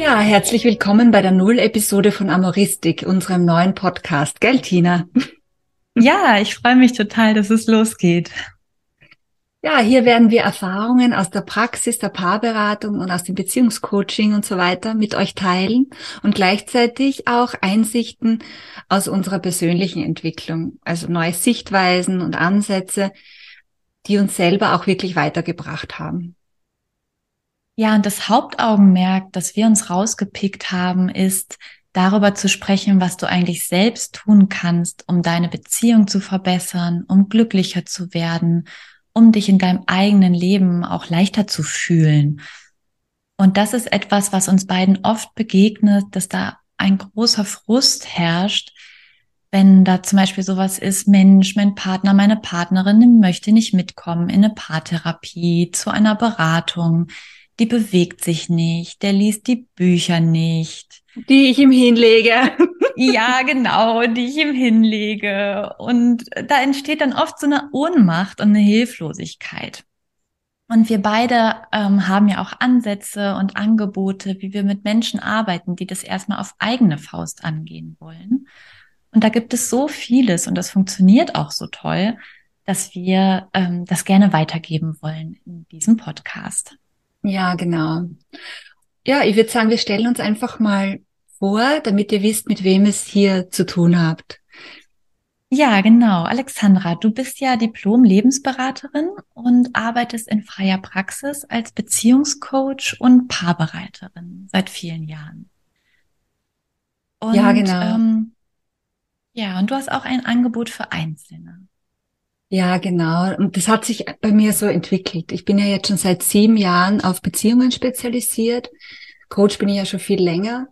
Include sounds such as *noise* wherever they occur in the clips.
Ja, herzlich willkommen bei der Null-Episode von Amoristik, unserem neuen Podcast. Gell, Tina? *laughs* Ja, ich freue mich total, dass es losgeht. Ja, hier werden wir Erfahrungen aus der Praxis der Paarberatung und aus dem Beziehungscoaching und so weiter mit euch teilen und gleichzeitig auch Einsichten aus unserer persönlichen Entwicklung, also neue Sichtweisen und Ansätze, die uns selber auch wirklich weitergebracht haben. Ja, und das Hauptaugenmerk, das wir uns rausgepickt haben, ist darüber zu sprechen, was du eigentlich selbst tun kannst, um deine Beziehung zu verbessern, um glücklicher zu werden, um dich in deinem eigenen Leben auch leichter zu fühlen. Und das ist etwas, was uns beiden oft begegnet, dass da ein großer Frust herrscht, wenn da zum Beispiel sowas ist, Mensch, mein Partner, meine Partnerin möchte nicht mitkommen in eine Paartherapie, zu einer Beratung die bewegt sich nicht, der liest die Bücher nicht. Die ich ihm hinlege. *laughs* ja, genau, die ich ihm hinlege. Und da entsteht dann oft so eine Ohnmacht und eine Hilflosigkeit. Und wir beide ähm, haben ja auch Ansätze und Angebote, wie wir mit Menschen arbeiten, die das erstmal auf eigene Faust angehen wollen. Und da gibt es so vieles und das funktioniert auch so toll, dass wir ähm, das gerne weitergeben wollen in diesem Podcast. Ja, genau. Ja, ich würde sagen, wir stellen uns einfach mal vor, damit ihr wisst, mit wem es hier zu tun habt. Ja, genau. Alexandra, du bist ja Diplom-Lebensberaterin und arbeitest in freier Praxis als Beziehungscoach und Paarbereiterin seit vielen Jahren. Und, ja, genau. Ähm, ja, und du hast auch ein Angebot für Einzelne. Ja, genau. Und das hat sich bei mir so entwickelt. Ich bin ja jetzt schon seit sieben Jahren auf Beziehungen spezialisiert. Coach bin ich ja schon viel länger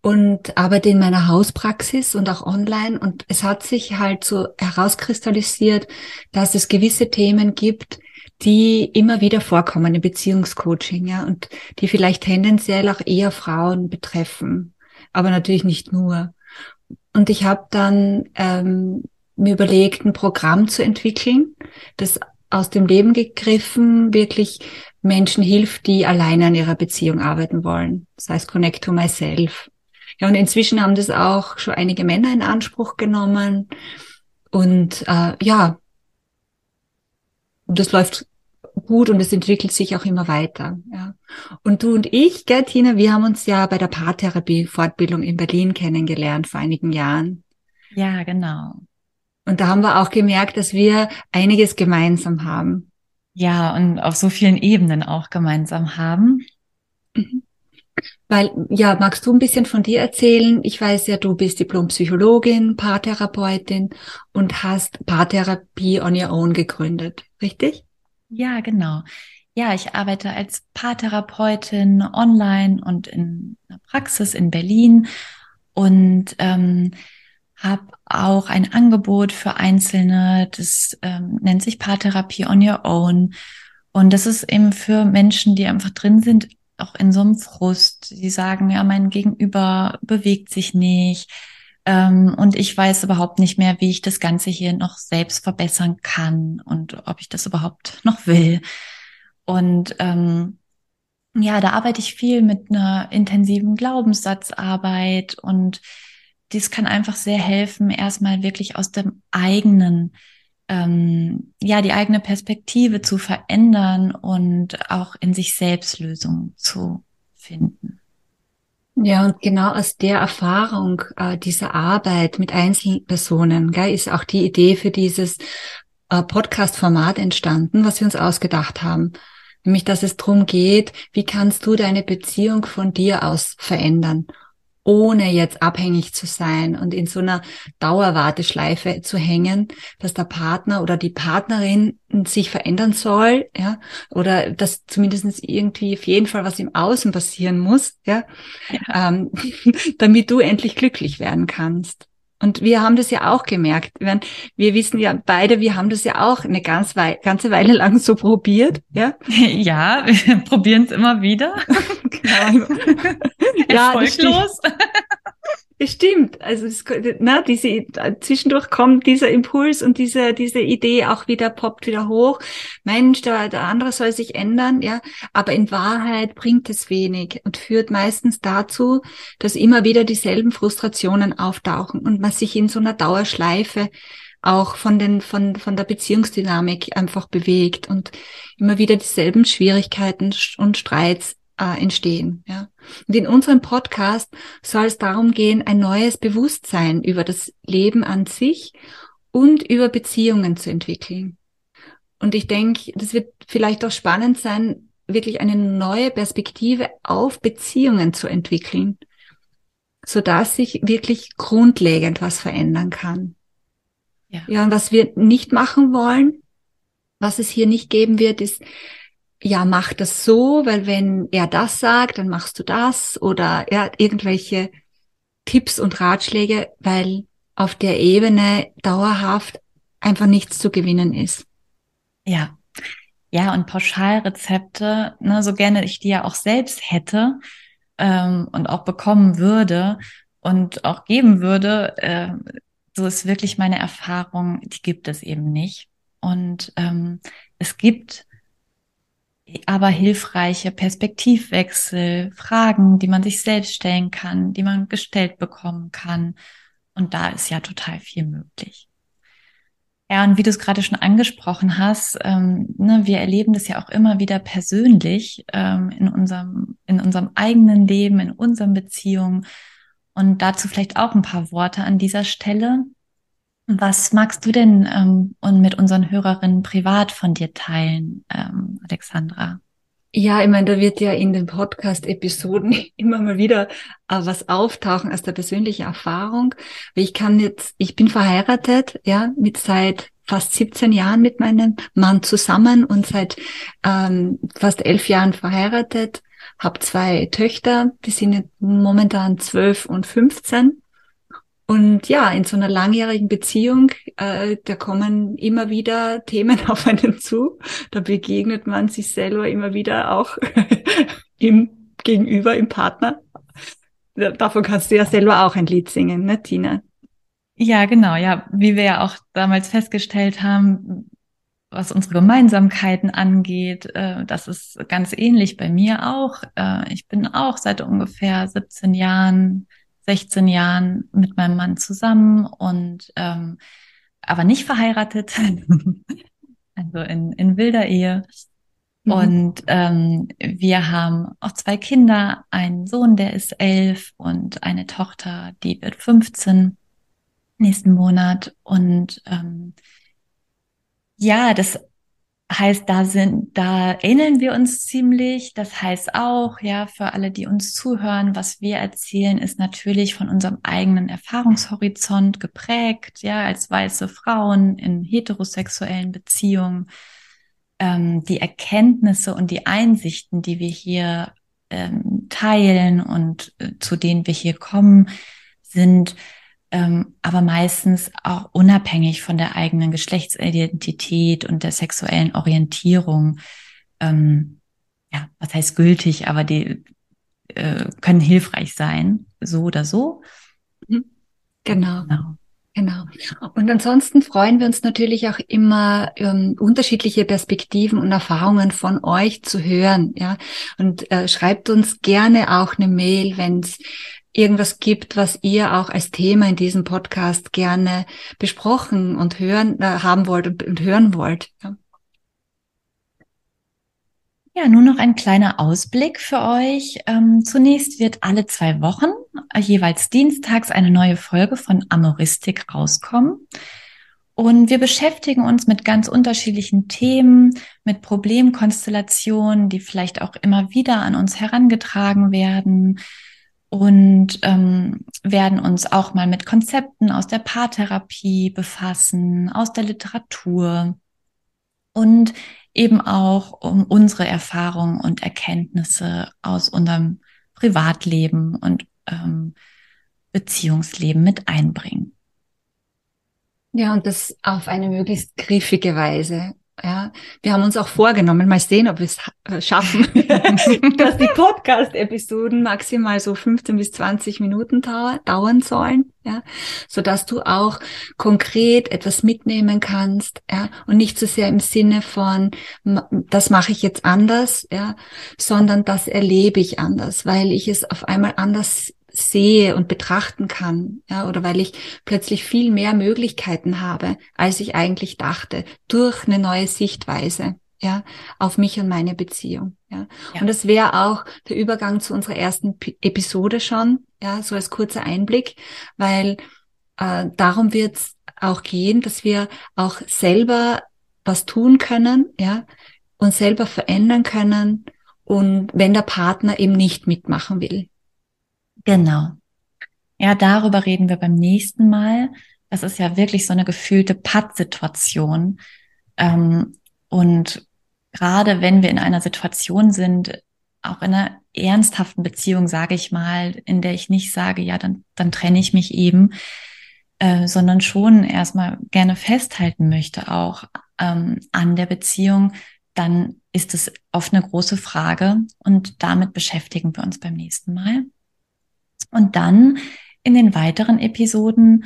und arbeite in meiner Hauspraxis und auch online. Und es hat sich halt so herauskristallisiert, dass es gewisse Themen gibt, die immer wieder vorkommen im Beziehungscoaching, ja, und die vielleicht tendenziell auch eher Frauen betreffen, aber natürlich nicht nur. Und ich habe dann ähm, mir überlegt, ein Programm zu entwickeln, das aus dem Leben gegriffen wirklich Menschen hilft, die alleine an ihrer Beziehung arbeiten wollen. Das heißt Connect to Myself. Ja, und inzwischen haben das auch schon einige Männer in Anspruch genommen. Und äh, ja, das läuft gut und es entwickelt sich auch immer weiter. Ja. Und du und ich, gell, Tina, wir haben uns ja bei der Paartherapie-Fortbildung in Berlin kennengelernt vor einigen Jahren. Ja, genau. Und da haben wir auch gemerkt, dass wir einiges gemeinsam haben. Ja, und auf so vielen Ebenen auch gemeinsam haben. Mhm. Weil, ja, magst du ein bisschen von dir erzählen? Ich weiß ja, du bist Diplompsychologin, Paartherapeutin und hast Paartherapie on your own gegründet, richtig? Ja, genau. Ja, ich arbeite als Paartherapeutin online und in der Praxis in Berlin und ähm, habe auch ein Angebot für Einzelne, das ähm, nennt sich Paartherapie on Your Own. Und das ist eben für Menschen, die einfach drin sind, auch in so einem Frust. Sie sagen, ja, mein Gegenüber bewegt sich nicht. Ähm, und ich weiß überhaupt nicht mehr, wie ich das Ganze hier noch selbst verbessern kann und ob ich das überhaupt noch will. Und ähm, ja, da arbeite ich viel mit einer intensiven Glaubenssatzarbeit und dies kann einfach sehr helfen, erstmal wirklich aus dem eigenen, ähm, ja, die eigene Perspektive zu verändern und auch in sich selbst Lösungen zu finden. Ja, und genau aus der Erfahrung äh, dieser Arbeit mit Einzelpersonen gell, ist auch die Idee für dieses äh, Podcast-Format entstanden, was wir uns ausgedacht haben. Nämlich, dass es darum geht, wie kannst du deine Beziehung von dir aus verändern ohne jetzt abhängig zu sein und in so einer Dauerwarteschleife zu hängen, dass der Partner oder die Partnerin sich verändern soll, ja, oder dass zumindest irgendwie auf jeden Fall was im Außen passieren muss, ja, ja. Ähm, *laughs* damit du endlich glücklich werden kannst. Und wir haben das ja auch gemerkt. Wir, wir wissen ja beide, wir haben das ja auch eine ganz Wei ganze Weile lang so probiert. Ja, *laughs* ja wir *laughs* probieren es immer wieder. *laughs* genau. ja, Erfolglos. Stimmt. Also das, na, diese zwischendurch kommt dieser Impuls und diese diese Idee auch wieder poppt wieder hoch. Mensch, der, der andere soll sich ändern, ja. Aber in Wahrheit bringt es wenig und führt meistens dazu, dass immer wieder dieselben Frustrationen auftauchen und man sich in so einer Dauerschleife auch von den von von der Beziehungsdynamik einfach bewegt und immer wieder dieselben Schwierigkeiten und Streits äh, entstehen. Ja. Und in unserem Podcast soll es darum gehen, ein neues Bewusstsein über das Leben an sich und über Beziehungen zu entwickeln. Und ich denke, das wird vielleicht auch spannend sein, wirklich eine neue Perspektive auf Beziehungen zu entwickeln, so dass sich wirklich grundlegend was verändern kann. Ja. ja, und was wir nicht machen wollen, was es hier nicht geben wird, ist ja, mach das so, weil wenn er das sagt, dann machst du das oder ja, irgendwelche Tipps und Ratschläge, weil auf der Ebene dauerhaft einfach nichts zu gewinnen ist. Ja. Ja, und Pauschalrezepte, ne, so gerne ich die ja auch selbst hätte ähm, und auch bekommen würde und auch geben würde, äh, so ist wirklich meine Erfahrung, die gibt es eben nicht. Und ähm, es gibt aber hilfreiche Perspektivwechsel, Fragen, die man sich selbst stellen kann, die man gestellt bekommen kann. Und da ist ja total viel möglich. Ja, und wie du es gerade schon angesprochen hast, ähm, ne, wir erleben das ja auch immer wieder persönlich ähm, in unserem in unserem eigenen Leben, in unseren Beziehungen. Und dazu vielleicht auch ein paar Worte an dieser Stelle. Was magst du denn ähm, und mit unseren Hörerinnen privat von dir teilen, ähm, Alexandra? Ja, ich meine, da wird ja in den Podcast-Episoden *laughs* immer mal wieder äh, was auftauchen aus der persönlichen Erfahrung. Ich kann jetzt, ich bin verheiratet, ja, mit seit fast 17 Jahren mit meinem Mann zusammen und seit ähm, fast elf Jahren verheiratet, habe zwei Töchter, die sind momentan zwölf und 15 und ja, in so einer langjährigen Beziehung, äh, da kommen immer wieder *laughs* Themen auf einen zu. Da begegnet man sich selber immer wieder auch *laughs* im Gegenüber, im Partner. Davon kannst du ja selber auch ein Lied singen, ne, Tina? Ja, genau. Ja, wie wir ja auch damals festgestellt haben, was unsere Gemeinsamkeiten angeht, äh, das ist ganz ähnlich bei mir auch. Äh, ich bin auch seit ungefähr 17 Jahren 16 Jahren mit meinem Mann zusammen und ähm, aber nicht verheiratet, *laughs* also in, in wilder Ehe. Mhm. Und ähm, wir haben auch zwei Kinder, einen Sohn, der ist elf und eine Tochter, die wird 15 nächsten Monat. Und ähm, ja, das heißt, da sind, da ähneln wir uns ziemlich. Das heißt auch, ja, für alle, die uns zuhören, was wir erzählen, ist natürlich von unserem eigenen Erfahrungshorizont geprägt, ja, als weiße Frauen in heterosexuellen Beziehungen. Ähm, die Erkenntnisse und die Einsichten, die wir hier ähm, teilen und äh, zu denen wir hier kommen, sind ähm, aber meistens auch unabhängig von der eigenen Geschlechtsidentität und der sexuellen Orientierung. Ähm, ja, was heißt gültig, aber die äh, können hilfreich sein, so oder so. Mhm. Genau. genau. Genau. Und ansonsten freuen wir uns natürlich auch immer ähm, unterschiedliche Perspektiven und Erfahrungen von euch zu hören. Ja, und äh, schreibt uns gerne auch eine Mail, wenn es irgendwas gibt, was ihr auch als Thema in diesem Podcast gerne besprochen und hören äh, haben wollt und, und hören wollt. Ja. Ja, nur noch ein kleiner Ausblick für euch. Ähm, zunächst wird alle zwei Wochen, äh, jeweils dienstags, eine neue Folge von Amoristik rauskommen. Und wir beschäftigen uns mit ganz unterschiedlichen Themen, mit Problemkonstellationen, die vielleicht auch immer wieder an uns herangetragen werden, und ähm, werden uns auch mal mit Konzepten aus der Paartherapie befassen, aus der Literatur und eben auch um unsere Erfahrungen und Erkenntnisse aus unserem Privatleben und ähm, Beziehungsleben mit einbringen. Ja, und das auf eine möglichst griffige Weise. Ja, wir haben uns auch vorgenommen, mal sehen, ob wir es äh, schaffen, *laughs* dass die Podcast-Episoden maximal so 15 bis 20 Minuten dauern sollen, ja, so dass du auch konkret etwas mitnehmen kannst, ja, und nicht so sehr im Sinne von, das mache ich jetzt anders, ja, sondern das erlebe ich anders, weil ich es auf einmal anders sehe und betrachten kann, ja, oder weil ich plötzlich viel mehr Möglichkeiten habe, als ich eigentlich dachte, durch eine neue Sichtweise, ja, auf mich und meine Beziehung, ja. ja. Und das wäre auch der Übergang zu unserer ersten P Episode schon, ja, so als kurzer Einblick, weil äh, darum wird es auch gehen, dass wir auch selber was tun können, ja, und selber verändern können und wenn der Partner eben nicht mitmachen will. Genau. Ja, darüber reden wir beim nächsten Mal. Das ist ja wirklich so eine gefühlte Pattsituation. Ähm, und gerade wenn wir in einer Situation sind, auch in einer ernsthaften Beziehung, sage ich mal, in der ich nicht sage, ja, dann, dann trenne ich mich eben, äh, sondern schon erstmal gerne festhalten möchte, auch ähm, an der Beziehung, dann ist es oft eine große Frage und damit beschäftigen wir uns beim nächsten Mal und dann in den weiteren Episoden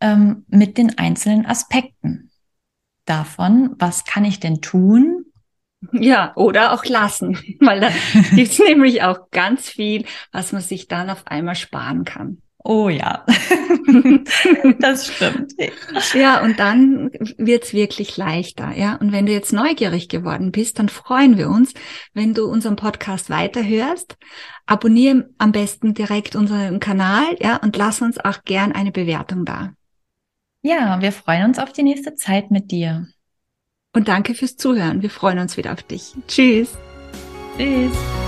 ähm, mit den einzelnen Aspekten davon, was kann ich denn tun? Ja, oder auch lassen, *laughs* weil da gibt es *laughs* nämlich auch ganz viel, was man sich dann auf einmal sparen kann. Oh ja, *laughs* das stimmt. Ja, und dann wird's wirklich leichter, ja. Und wenn du jetzt neugierig geworden bist, dann freuen wir uns, wenn du unseren Podcast weiterhörst. Abonniere am besten direkt unseren Kanal, ja, und lass uns auch gern eine Bewertung da. Ja, wir freuen uns auf die nächste Zeit mit dir. Und danke fürs Zuhören. Wir freuen uns wieder auf dich. Tschüss. Tschüss.